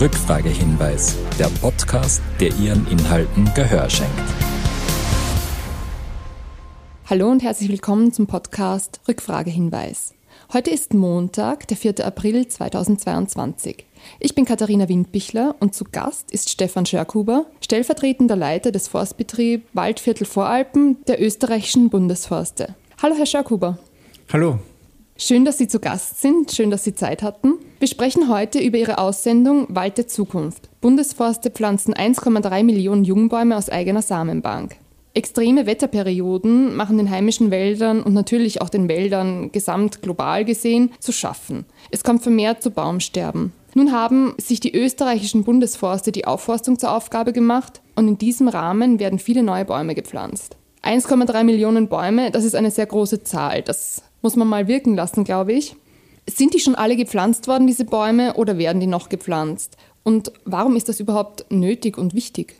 Rückfragehinweis, der Podcast, der Ihren Inhalten Gehör schenkt. Hallo und herzlich willkommen zum Podcast Rückfragehinweis. Heute ist Montag, der 4. April 2022. Ich bin Katharina Windbichler und zu Gast ist Stefan Schörkuber, stellvertretender Leiter des Forstbetriebs Waldviertel Voralpen der österreichischen Bundesforste. Hallo, Herr Schörkuber. Hallo. Schön, dass Sie zu Gast sind, schön, dass Sie Zeit hatten. Wir sprechen heute über Ihre Aussendung Wald der Zukunft. Bundesforste pflanzen 1,3 Millionen Jungbäume aus eigener Samenbank. Extreme Wetterperioden machen den heimischen Wäldern und natürlich auch den Wäldern gesamt global gesehen zu schaffen. Es kommt vermehrt zu Baumsterben. Nun haben sich die österreichischen Bundesforste die Aufforstung zur Aufgabe gemacht und in diesem Rahmen werden viele neue Bäume gepflanzt. 1,3 Millionen Bäume, das ist eine sehr große Zahl. Das muss man mal wirken lassen, glaube ich. Sind die schon alle gepflanzt worden, diese Bäume, oder werden die noch gepflanzt? Und warum ist das überhaupt nötig und wichtig?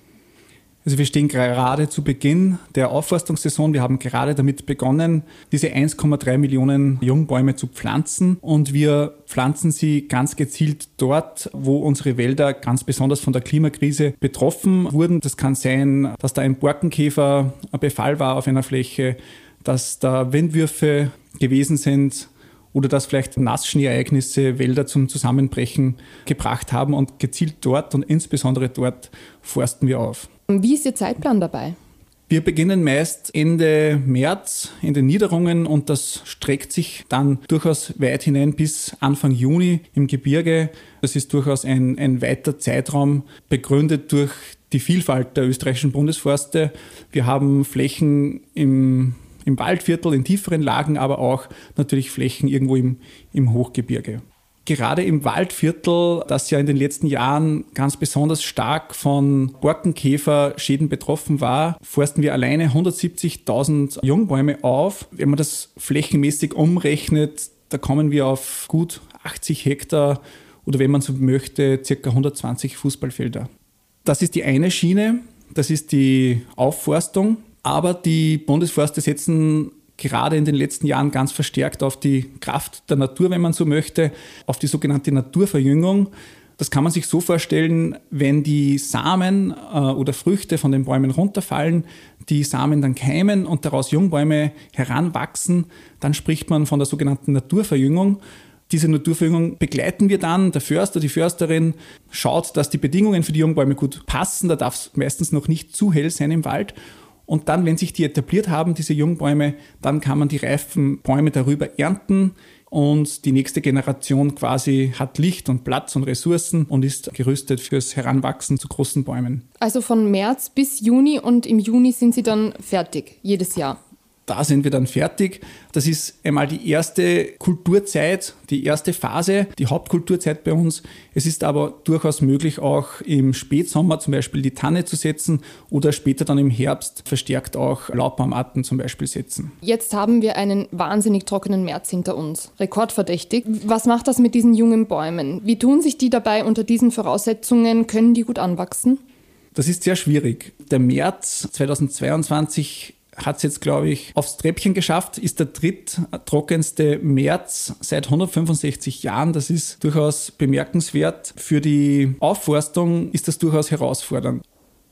Also wir stehen gerade zu Beginn der Aufforstungssaison. Wir haben gerade damit begonnen, diese 1,3 Millionen Jungbäume zu pflanzen. Und wir pflanzen sie ganz gezielt dort, wo unsere Wälder ganz besonders von der Klimakrise betroffen wurden. Das kann sein, dass da ein Borkenkäferbefall war auf einer Fläche, dass da Windwürfe gewesen sind oder dass vielleicht Nassschneeereignisse Wälder zum Zusammenbrechen gebracht haben und gezielt dort und insbesondere dort forsten wir auf. Wie ist Ihr Zeitplan dabei? Wir beginnen meist Ende März in den Niederungen und das streckt sich dann durchaus weit hinein bis Anfang Juni im Gebirge. Das ist durchaus ein, ein weiter Zeitraum, begründet durch die Vielfalt der österreichischen Bundesforste. Wir haben Flächen im im Waldviertel, in tieferen Lagen, aber auch natürlich Flächen irgendwo im, im Hochgebirge. Gerade im Waldviertel, das ja in den letzten Jahren ganz besonders stark von Borkenkäferschäden betroffen war, forsten wir alleine 170.000 Jungbäume auf. Wenn man das flächenmäßig umrechnet, da kommen wir auf gut 80 Hektar oder wenn man so möchte, circa 120 Fußballfelder. Das ist die eine Schiene, das ist die Aufforstung. Aber die Bundesforste setzen gerade in den letzten Jahren ganz verstärkt auf die Kraft der Natur, wenn man so möchte, auf die sogenannte Naturverjüngung. Das kann man sich so vorstellen, wenn die Samen äh, oder Früchte von den Bäumen runterfallen, die Samen dann keimen und daraus Jungbäume heranwachsen, dann spricht man von der sogenannten Naturverjüngung. Diese Naturverjüngung begleiten wir dann. Der Förster, die Försterin schaut, dass die Bedingungen für die Jungbäume gut passen. Da darf es meistens noch nicht zu hell sein im Wald. Und dann, wenn sich die etabliert haben, diese Jungbäume, dann kann man die reifen Bäume darüber ernten und die nächste Generation quasi hat Licht und Platz und Ressourcen und ist gerüstet fürs Heranwachsen zu großen Bäumen. Also von März bis Juni und im Juni sind sie dann fertig, jedes Jahr da sind wir dann fertig. Das ist einmal die erste Kulturzeit, die erste Phase, die Hauptkulturzeit bei uns. Es ist aber durchaus möglich, auch im Spätsommer zum Beispiel die Tanne zu setzen oder später dann im Herbst verstärkt auch Laubbaumarten zum Beispiel setzen. Jetzt haben wir einen wahnsinnig trockenen März hinter uns, rekordverdächtig. Was macht das mit diesen jungen Bäumen? Wie tun sich die dabei unter diesen Voraussetzungen? Können die gut anwachsen? Das ist sehr schwierig. Der März 2022 hat es jetzt, glaube ich, aufs Treppchen geschafft, ist der dritttrockenste März seit 165 Jahren. Das ist durchaus bemerkenswert. Für die Aufforstung ist das durchaus herausfordernd.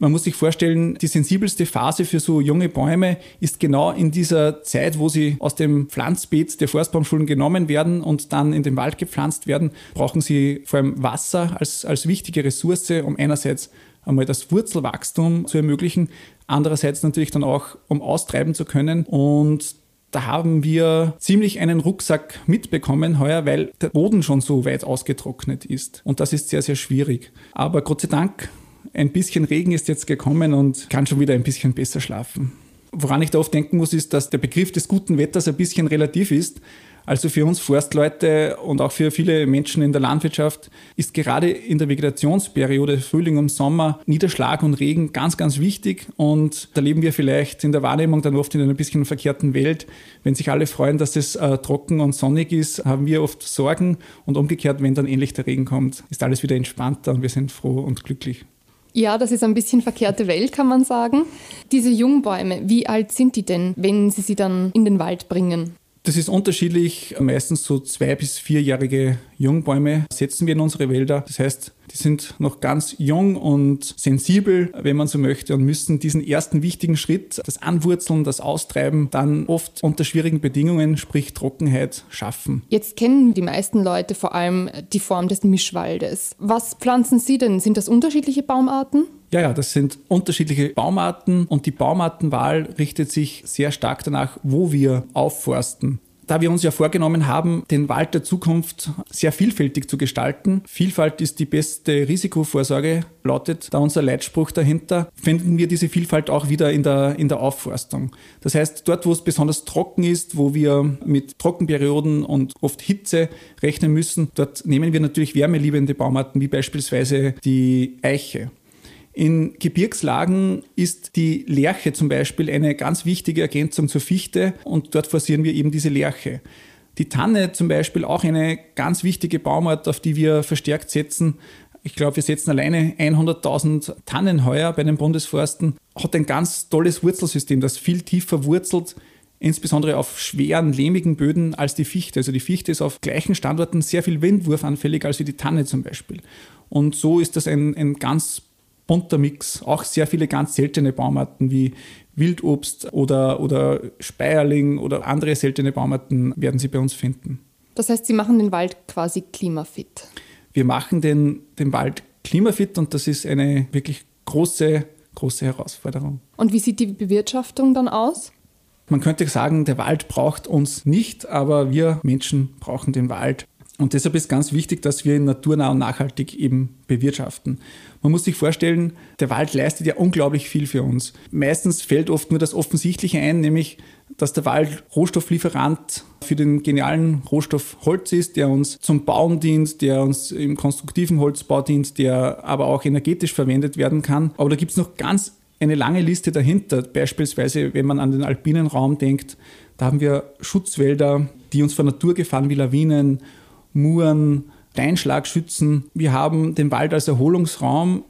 Man muss sich vorstellen, die sensibelste Phase für so junge Bäume ist genau in dieser Zeit, wo sie aus dem Pflanzbeet der Forstbaumschulen genommen werden und dann in den Wald gepflanzt werden, brauchen sie vor allem Wasser als, als wichtige Ressource, um einerseits einmal das Wurzelwachstum zu ermöglichen, andererseits natürlich dann auch, um austreiben zu können. Und da haben wir ziemlich einen Rucksack mitbekommen heuer, weil der Boden schon so weit ausgetrocknet ist. Und das ist sehr, sehr schwierig. Aber Gott sei Dank, ein bisschen Regen ist jetzt gekommen und kann schon wieder ein bisschen besser schlafen. Woran ich da oft denken muss, ist, dass der Begriff des guten Wetters ein bisschen relativ ist. Also für uns Forstleute und auch für viele Menschen in der Landwirtschaft ist gerade in der Vegetationsperiode Frühling und Sommer Niederschlag und Regen ganz, ganz wichtig. Und da leben wir vielleicht in der Wahrnehmung dann oft in einer bisschen verkehrten Welt. Wenn sich alle freuen, dass es äh, trocken und sonnig ist, haben wir oft Sorgen. Und umgekehrt, wenn dann endlich der Regen kommt, ist alles wieder entspannter und wir sind froh und glücklich. Ja, das ist ein bisschen verkehrte Welt, kann man sagen. Diese Jungbäume, wie alt sind die denn, wenn Sie sie dann in den Wald bringen? Das ist unterschiedlich. Meistens so zwei- bis vierjährige Jungbäume setzen wir in unsere Wälder. Das heißt, die sind noch ganz jung und sensibel, wenn man so möchte, und müssen diesen ersten wichtigen Schritt, das Anwurzeln, das Austreiben, dann oft unter schwierigen Bedingungen, sprich Trockenheit, schaffen. Jetzt kennen die meisten Leute vor allem die Form des Mischwaldes. Was pflanzen Sie denn? Sind das unterschiedliche Baumarten? Ja, ja, das sind unterschiedliche Baumarten und die Baumartenwahl richtet sich sehr stark danach, wo wir aufforsten. Da wir uns ja vorgenommen haben, den Wald der Zukunft sehr vielfältig zu gestalten, Vielfalt ist die beste Risikovorsorge, lautet da unser Leitspruch dahinter, finden wir diese Vielfalt auch wieder in der, in der Aufforstung. Das heißt, dort, wo es besonders trocken ist, wo wir mit Trockenperioden und oft Hitze rechnen müssen, dort nehmen wir natürlich wärmeliebende Baumarten, wie beispielsweise die Eiche. In Gebirgslagen ist die Lerche zum Beispiel eine ganz wichtige Ergänzung zur Fichte und dort forcieren wir eben diese Lerche. Die Tanne zum Beispiel auch eine ganz wichtige Baumart, auf die wir verstärkt setzen. Ich glaube, wir setzen alleine 100.000 Tannen heuer bei den Bundesforsten. Hat ein ganz tolles Wurzelsystem, das viel tiefer wurzelt, insbesondere auf schweren, lehmigen Böden als die Fichte. Also die Fichte ist auf gleichen Standorten sehr viel windwurfanfällig als die Tanne zum Beispiel. Und so ist das ein, ein ganz bunter Mix. Auch sehr viele ganz seltene Baumarten wie Wildobst oder, oder Speierling oder andere seltene Baumarten werden Sie bei uns finden. Das heißt, Sie machen den Wald quasi klimafit. Wir machen den, den Wald klimafit und das ist eine wirklich große, große Herausforderung. Und wie sieht die Bewirtschaftung dann aus? Man könnte sagen, der Wald braucht uns nicht, aber wir Menschen brauchen den Wald. Und deshalb ist ganz wichtig, dass wir ihn naturnah und nachhaltig eben bewirtschaften. Man muss sich vorstellen, der Wald leistet ja unglaublich viel für uns. Meistens fällt oft nur das Offensichtliche ein, nämlich, dass der Wald Rohstofflieferant für den genialen Rohstoff Holz ist, der uns zum Bauen dient, der uns im konstruktiven Holzbau dient, der aber auch energetisch verwendet werden kann. Aber da gibt es noch ganz eine lange Liste dahinter. Beispielsweise, wenn man an den alpinen Raum denkt, da haben wir Schutzwälder, die uns vor Naturgefahren wie Lawinen Muren, Steinschlagschützen. Wir haben den Wald als Erholungsraum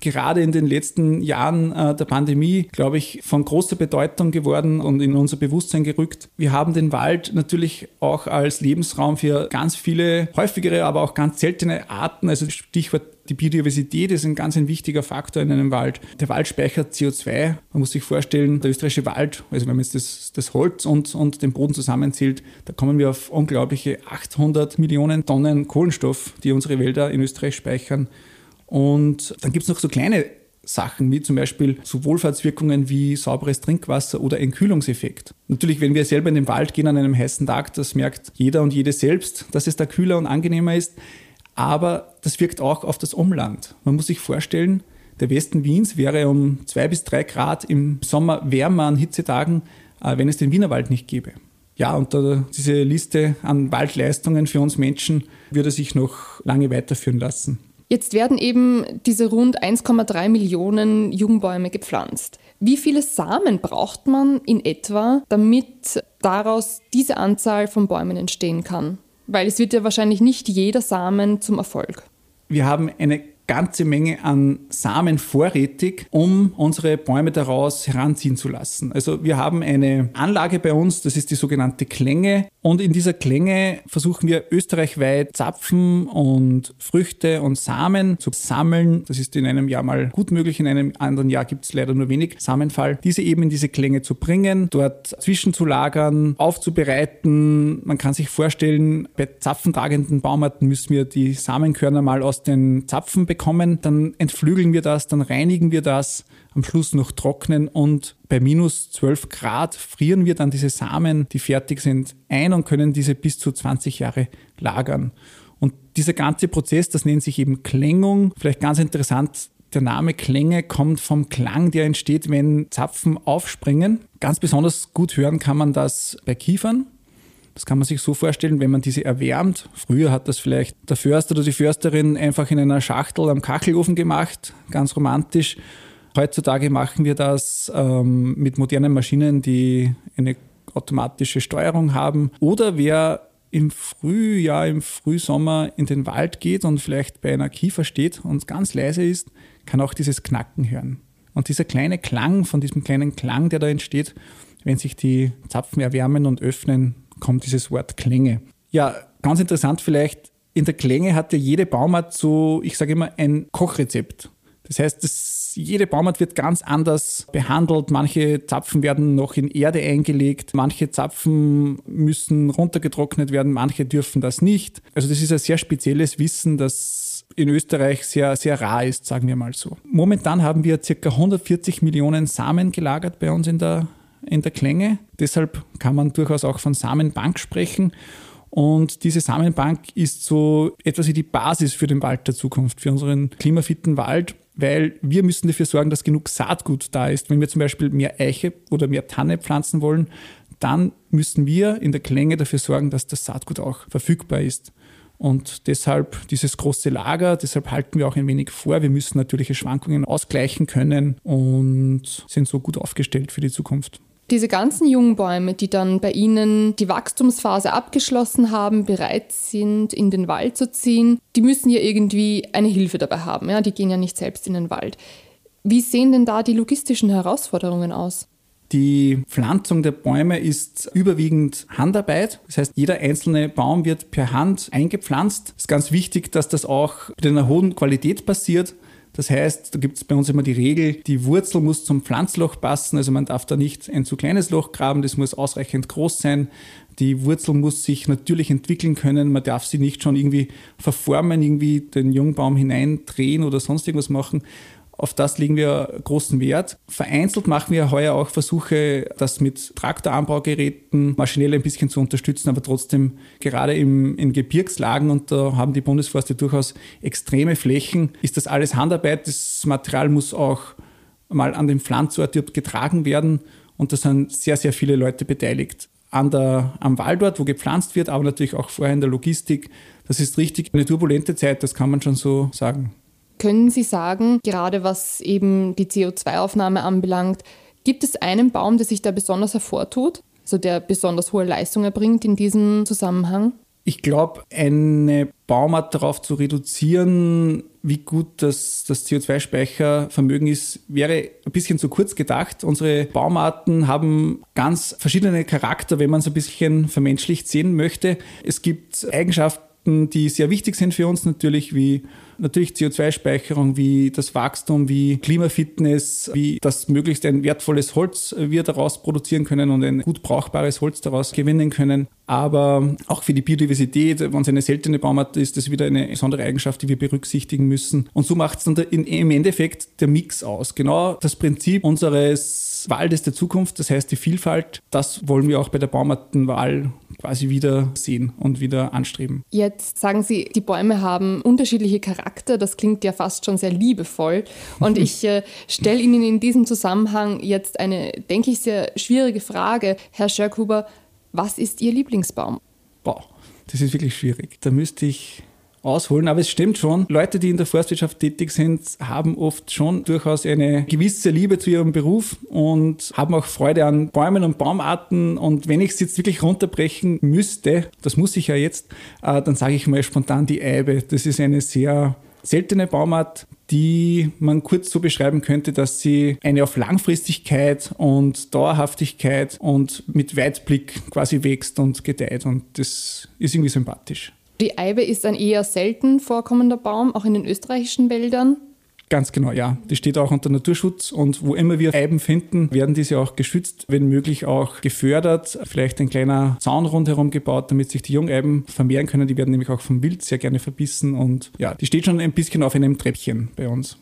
gerade in den letzten Jahren äh, der Pandemie, glaube ich, von großer Bedeutung geworden und in unser Bewusstsein gerückt. Wir haben den Wald natürlich auch als Lebensraum für ganz viele häufigere, aber auch ganz seltene Arten. Also Stichwort die Biodiversität ist ein ganz ein wichtiger Faktor in einem Wald. Der Wald speichert CO2. Man muss sich vorstellen, der österreichische Wald, also wenn man jetzt das, das Holz und, und den Boden zusammenzählt, da kommen wir auf unglaubliche 800 Millionen Tonnen Kohlenstoff, die unsere Wälder in Österreich speichern. Und dann gibt es noch so kleine Sachen, wie zum Beispiel so Wohlfahrtswirkungen wie sauberes Trinkwasser oder Entkühlungseffekt. Natürlich, wenn wir selber in den Wald gehen an einem heißen Tag, das merkt jeder und jede selbst, dass es da kühler und angenehmer ist. Aber das wirkt auch auf das Umland. Man muss sich vorstellen, der Westen Wiens wäre um zwei bis drei Grad im Sommer wärmer an Hitzetagen, äh, wenn es den Wienerwald nicht gäbe. Ja, und diese Liste an Waldleistungen für uns Menschen würde sich noch lange weiterführen lassen. Jetzt werden eben diese rund 1,3 Millionen Jungbäume gepflanzt. Wie viele Samen braucht man in etwa, damit daraus diese Anzahl von Bäumen entstehen kann? Weil es wird ja wahrscheinlich nicht jeder Samen zum Erfolg. Wir haben eine ganze Menge an Samen vorrätig, um unsere Bäume daraus heranziehen zu lassen. Also wir haben eine Anlage bei uns, das ist die sogenannte Klänge. Und in dieser Klänge versuchen wir österreichweit Zapfen und Früchte und Samen zu sammeln. Das ist in einem Jahr mal gut möglich, in einem anderen Jahr gibt es leider nur wenig Samenfall. Diese eben in diese Klänge zu bringen, dort zwischenzulagern, aufzubereiten. Man kann sich vorstellen, bei zapfentragenden Baumarten müssen wir die Samenkörner mal aus den Zapfen bekommen bekommen, dann entflügeln wir das, dann reinigen wir das, am Schluss noch trocknen und bei minus 12 Grad frieren wir dann diese Samen, die fertig sind, ein und können diese bis zu 20 Jahre lagern. Und dieser ganze Prozess, das nennt sich eben Klängung. Vielleicht ganz interessant, der Name Klänge kommt vom Klang, der entsteht, wenn Zapfen aufspringen. Ganz besonders gut hören kann man das bei Kiefern. Das kann man sich so vorstellen, wenn man diese erwärmt. Früher hat das vielleicht der Förster oder die Försterin einfach in einer Schachtel am Kachelofen gemacht, ganz romantisch. Heutzutage machen wir das ähm, mit modernen Maschinen, die eine automatische Steuerung haben. Oder wer im Frühjahr, im Frühsommer in den Wald geht und vielleicht bei einer Kiefer steht und ganz leise ist, kann auch dieses Knacken hören. Und dieser kleine Klang, von diesem kleinen Klang, der da entsteht, wenn sich die Zapfen erwärmen und öffnen, kommt dieses Wort Klänge. Ja, ganz interessant vielleicht, in der Klänge hat ja jede Baumart so, ich sage immer, ein Kochrezept. Das heißt, das, jede Baumart wird ganz anders behandelt. Manche Zapfen werden noch in Erde eingelegt, manche Zapfen müssen runtergetrocknet werden, manche dürfen das nicht. Also das ist ein sehr spezielles Wissen, das in Österreich sehr, sehr rar ist, sagen wir mal so. Momentan haben wir ca. 140 Millionen Samen gelagert bei uns in der, in der Klänge. Deshalb kann man durchaus auch von Samenbank sprechen. Und diese Samenbank ist so etwas wie die Basis für den Wald der Zukunft, für unseren klimafitten Wald weil wir müssen dafür sorgen, dass genug Saatgut da ist. Wenn wir zum Beispiel mehr Eiche oder mehr Tanne pflanzen wollen, dann müssen wir in der Klänge dafür sorgen, dass das Saatgut auch verfügbar ist. Und deshalb dieses große Lager, deshalb halten wir auch ein wenig vor. Wir müssen natürliche Schwankungen ausgleichen können und sind so gut aufgestellt für die Zukunft. Diese ganzen jungen Bäume, die dann bei Ihnen die Wachstumsphase abgeschlossen haben, bereit sind, in den Wald zu ziehen, die müssen ja irgendwie eine Hilfe dabei haben. Ja? Die gehen ja nicht selbst in den Wald. Wie sehen denn da die logistischen Herausforderungen aus? Die Pflanzung der Bäume ist überwiegend Handarbeit. Das heißt, jeder einzelne Baum wird per Hand eingepflanzt. Es ist ganz wichtig, dass das auch mit einer hohen Qualität passiert. Das heißt, da gibt es bei uns immer die Regel, die Wurzel muss zum Pflanzloch passen, also man darf da nicht ein zu kleines Loch graben, das muss ausreichend groß sein. Die Wurzel muss sich natürlich entwickeln können, man darf sie nicht schon irgendwie verformen, irgendwie den Jungbaum hineindrehen oder sonst irgendwas machen. Auf das legen wir großen Wert. Vereinzelt machen wir heuer auch Versuche, das mit Traktoranbaugeräten maschinell ein bisschen zu unterstützen, aber trotzdem gerade im, in Gebirgslagen, und da haben die Bundesforste durchaus extreme Flächen, ist das alles Handarbeit. Das Material muss auch mal an den Pflanzort getragen werden und da sind sehr, sehr viele Leute beteiligt. An der, am Waldort, wo gepflanzt wird, aber natürlich auch vorher in der Logistik. Das ist richtig eine turbulente Zeit, das kann man schon so sagen. Können Sie sagen, gerade was eben die CO2-Aufnahme anbelangt, gibt es einen Baum, der sich da besonders hervortut, also der besonders hohe Leistung erbringt in diesem Zusammenhang? Ich glaube, eine Baumart darauf zu reduzieren, wie gut das, das CO2-Speichervermögen ist, wäre ein bisschen zu kurz gedacht. Unsere Baumarten haben ganz verschiedene Charakter, wenn man es ein bisschen vermenschlicht sehen möchte. Es gibt Eigenschaften, die sehr wichtig sind für uns natürlich, wie natürlich CO2-Speicherung, wie das Wachstum, wie Klimafitness, wie das möglichst ein wertvolles Holz wir daraus produzieren können und ein gut brauchbares Holz daraus gewinnen können. Aber auch für die Biodiversität, wenn es eine seltene Baumart ist, das wieder eine besondere Eigenschaft, die wir berücksichtigen müssen. Und so macht es dann im Endeffekt der Mix aus. Genau das Prinzip unseres Waldes der Zukunft, das heißt die Vielfalt, das wollen wir auch bei der Baumartenwahl quasi wieder sehen und wieder anstreben. Jetzt sagen Sie, die Bäume haben unterschiedliche Charaktere. Charakter. Das klingt ja fast schon sehr liebevoll. Und ich äh, stelle Ihnen in diesem Zusammenhang jetzt eine, denke ich, sehr schwierige Frage. Herr Schörkhuber, was ist Ihr Lieblingsbaum? Boah, das ist wirklich schwierig. Da müsste ich ausholen. Aber es stimmt schon, Leute, die in der Forstwirtschaft tätig sind, haben oft schon durchaus eine gewisse Liebe zu ihrem Beruf und haben auch Freude an Bäumen und Baumarten. Und wenn ich es jetzt wirklich runterbrechen müsste, das muss ich ja jetzt, äh, dann sage ich mal spontan die Eibe. Das ist eine sehr seltene Baumart, die man kurz so beschreiben könnte, dass sie eine auf Langfristigkeit und Dauerhaftigkeit und mit Weitblick quasi wächst und gedeiht. Und das ist irgendwie sympathisch. Die Eibe ist ein eher selten vorkommender Baum, auch in den österreichischen Wäldern. Ganz genau, ja. Die steht auch unter Naturschutz und wo immer wir Eiben finden, werden diese auch geschützt, wenn möglich auch gefördert. Vielleicht ein kleiner Zaun rundherum gebaut, damit sich die Jungeiben vermehren können. Die werden nämlich auch vom Wild sehr gerne verbissen und ja, die steht schon ein bisschen auf einem Treppchen bei uns.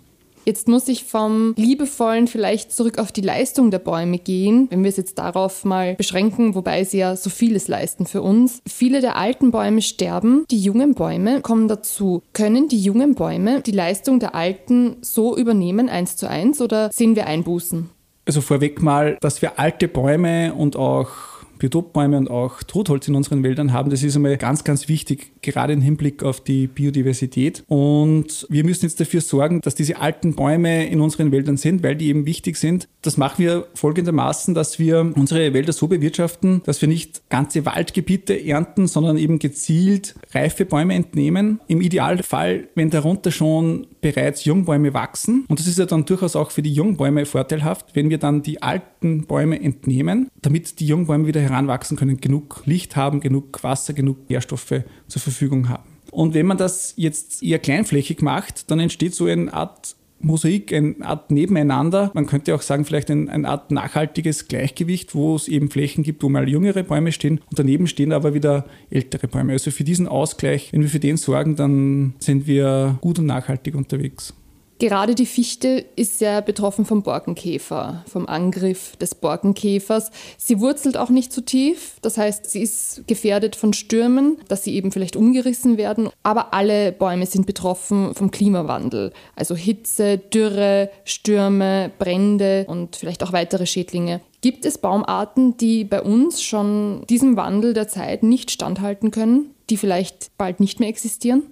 Jetzt muss ich vom Liebevollen vielleicht zurück auf die Leistung der Bäume gehen, wenn wir es jetzt darauf mal beschränken, wobei sie ja so vieles leisten für uns. Viele der alten Bäume sterben, die jungen Bäume kommen dazu. Können die jungen Bäume die Leistung der alten so übernehmen, eins zu eins, oder sehen wir Einbußen? Also vorweg mal, dass wir alte Bäume und auch Biotopbäume und auch Totholz in unseren Wäldern haben, das ist einmal ganz, ganz wichtig. Gerade im Hinblick auf die Biodiversität. Und wir müssen jetzt dafür sorgen, dass diese alten Bäume in unseren Wäldern sind, weil die eben wichtig sind. Das machen wir folgendermaßen, dass wir unsere Wälder so bewirtschaften, dass wir nicht ganze Waldgebiete ernten, sondern eben gezielt reife Bäume entnehmen. Im Idealfall, wenn darunter schon bereits Jungbäume wachsen. Und das ist ja dann durchaus auch für die Jungbäume vorteilhaft, wenn wir dann die alten Bäume entnehmen, damit die Jungbäume wieder heranwachsen können, genug Licht haben, genug Wasser, genug Nährstoffe zur Verfügung haben. Und wenn man das jetzt eher kleinflächig macht, dann entsteht so eine Art Mosaik, eine Art Nebeneinander. Man könnte auch sagen, vielleicht ein, eine Art nachhaltiges Gleichgewicht, wo es eben Flächen gibt, wo mal jüngere Bäume stehen und daneben stehen aber wieder ältere Bäume. Also für diesen Ausgleich, wenn wir für den sorgen, dann sind wir gut und nachhaltig unterwegs. Gerade die Fichte ist sehr betroffen vom Borkenkäfer, vom Angriff des Borkenkäfers. Sie wurzelt auch nicht zu tief, das heißt, sie ist gefährdet von Stürmen, dass sie eben vielleicht umgerissen werden. Aber alle Bäume sind betroffen vom Klimawandel, also Hitze, Dürre, Stürme, Brände und vielleicht auch weitere Schädlinge. Gibt es Baumarten, die bei uns schon diesem Wandel der Zeit nicht standhalten können, die vielleicht bald nicht mehr existieren?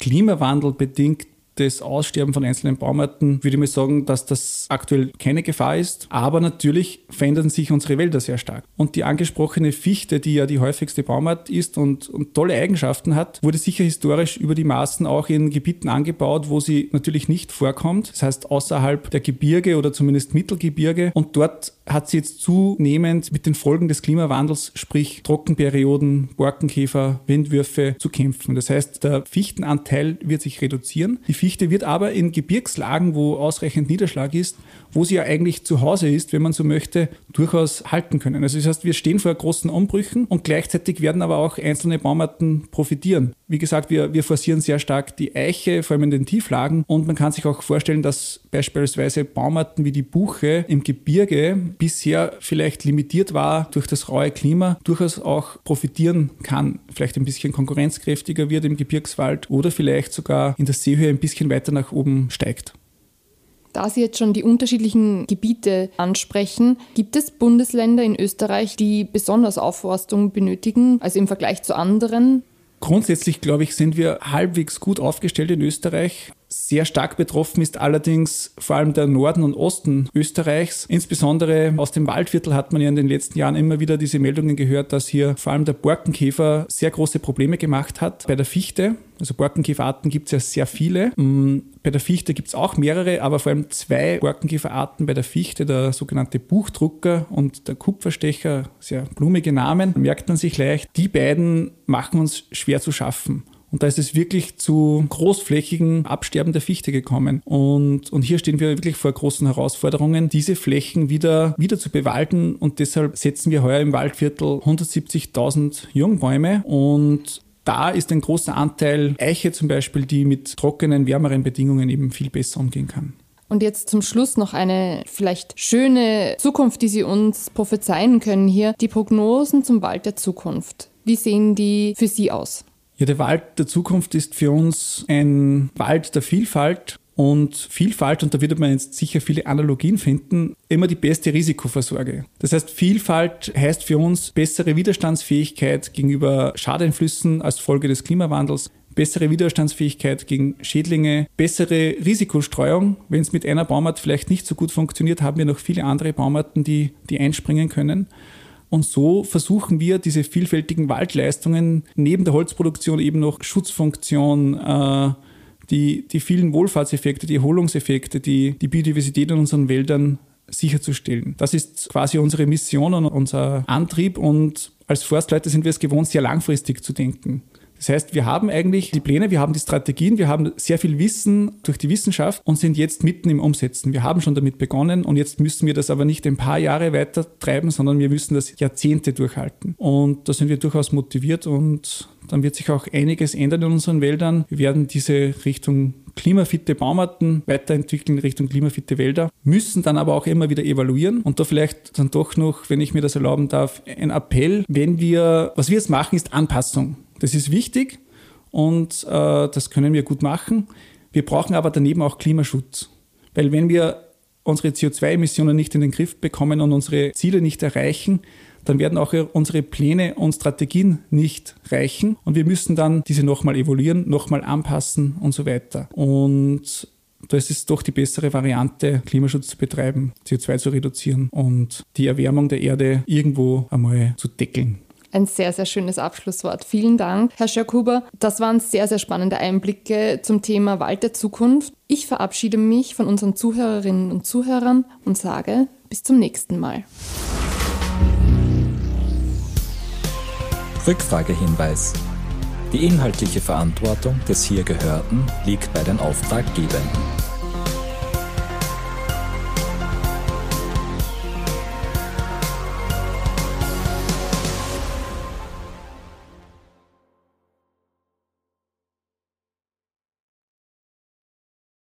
Klimawandel bedingt das Aussterben von einzelnen Baumarten würde ich mal sagen, dass das aktuell keine Gefahr ist. Aber natürlich verändern sich unsere Wälder sehr stark. Und die angesprochene Fichte, die ja die häufigste Baumart ist und, und tolle Eigenschaften hat, wurde sicher historisch über die Maßen auch in Gebieten angebaut, wo sie natürlich nicht vorkommt. Das heißt außerhalb der Gebirge oder zumindest Mittelgebirge. Und dort hat sie jetzt zunehmend mit den Folgen des Klimawandels, sprich Trockenperioden, Borkenkäfer, Windwürfe zu kämpfen. Das heißt, der Fichtenanteil wird sich reduzieren. Die Fichte wird aber in Gebirgslagen, wo ausreichend Niederschlag ist, wo sie ja eigentlich zu Hause ist, wenn man so möchte, durchaus halten können. Also das heißt, wir stehen vor großen Umbrüchen und gleichzeitig werden aber auch einzelne Baumarten profitieren. Wie gesagt, wir, wir forcieren sehr stark die Eiche, vor allem in den Tieflagen und man kann sich auch vorstellen, dass beispielsweise Baumarten wie die Buche im Gebirge bisher vielleicht limitiert war durch das raue Klima, durchaus auch profitieren kann. Vielleicht ein bisschen konkurrenzkräftiger wird im Gebirgswald oder vielleicht sogar in der Seehöhe ein bisschen weiter nach oben steigt. Da Sie jetzt schon die unterschiedlichen Gebiete ansprechen, gibt es Bundesländer in Österreich, die besonders Aufforstung benötigen, also im Vergleich zu anderen? Grundsätzlich, glaube ich, sind wir halbwegs gut aufgestellt in Österreich. Sehr stark betroffen ist allerdings vor allem der Norden und Osten Österreichs. Insbesondere aus dem Waldviertel hat man ja in den letzten Jahren immer wieder diese Meldungen gehört, dass hier vor allem der Borkenkäfer sehr große Probleme gemacht hat bei der Fichte. Also Borkenkäferarten gibt es ja sehr viele. Mm, bei der Fichte gibt es auch mehrere, aber vor allem zwei Borkenkäferarten bei der Fichte, der sogenannte Buchdrucker und der Kupferstecher, sehr blumige Namen, merkt man sich leicht. Die beiden machen uns schwer zu schaffen. Und da ist es wirklich zu großflächigen Absterben der Fichte gekommen. Und, und hier stehen wir wirklich vor großen Herausforderungen, diese Flächen wieder, wieder zu bewalden. Und deshalb setzen wir heuer im Waldviertel 170.000 Jungbäume und da ist ein großer Anteil Eiche zum Beispiel, die mit trockenen, wärmeren Bedingungen eben viel besser umgehen kann. Und jetzt zum Schluss noch eine vielleicht schöne Zukunft, die Sie uns prophezeien können hier. Die Prognosen zum Wald der Zukunft. Wie sehen die für Sie aus? Ja, der Wald der Zukunft ist für uns ein Wald der Vielfalt und Vielfalt, und da wird man jetzt sicher viele Analogien finden, immer die beste Risikovorsorge. Das heißt, Vielfalt heißt für uns bessere Widerstandsfähigkeit gegenüber Schadeinflüssen als Folge des Klimawandels, bessere Widerstandsfähigkeit gegen Schädlinge, bessere Risikostreuung. Wenn es mit einer Baumart vielleicht nicht so gut funktioniert, haben wir noch viele andere Baumarten, die, die einspringen können. Und so versuchen wir, diese vielfältigen Waldleistungen neben der Holzproduktion eben noch Schutzfunktion, äh, die, die vielen Wohlfahrtseffekte, die Erholungseffekte, die, die Biodiversität in unseren Wäldern sicherzustellen. Das ist quasi unsere Mission und unser Antrieb und als Forstleute sind wir es gewohnt, sehr langfristig zu denken. Das heißt, wir haben eigentlich die Pläne, wir haben die Strategien, wir haben sehr viel Wissen durch die Wissenschaft und sind jetzt mitten im Umsetzen. Wir haben schon damit begonnen und jetzt müssen wir das aber nicht ein paar Jahre weiter treiben, sondern wir müssen das Jahrzehnte durchhalten. Und da sind wir durchaus motiviert und dann wird sich auch einiges ändern in unseren Wäldern. Wir werden diese Richtung klimafitte Baumarten weiterentwickeln Richtung klimafitte Wälder, müssen dann aber auch immer wieder evaluieren. Und da vielleicht dann doch noch, wenn ich mir das erlauben darf, ein Appell, wenn wir, was wir jetzt machen, ist Anpassung. Das ist wichtig und äh, das können wir gut machen. Wir brauchen aber daneben auch Klimaschutz. Weil wenn wir unsere CO2-Emissionen nicht in den Griff bekommen und unsere Ziele nicht erreichen, dann werden auch unsere Pläne und Strategien nicht reichen und wir müssen dann diese nochmal evaluieren, nochmal anpassen und so weiter. Und da ist doch die bessere Variante, Klimaschutz zu betreiben, CO2 zu reduzieren und die Erwärmung der Erde irgendwo einmal zu deckeln. Ein sehr, sehr schönes Abschlusswort. Vielen Dank, Herr Schirkhuber. Das waren sehr, sehr spannende Einblicke zum Thema Wald der Zukunft. Ich verabschiede mich von unseren Zuhörerinnen und Zuhörern und sage bis zum nächsten Mal. Rückfragehinweis. Die inhaltliche Verantwortung des hier Gehörten liegt bei den Auftraggebern.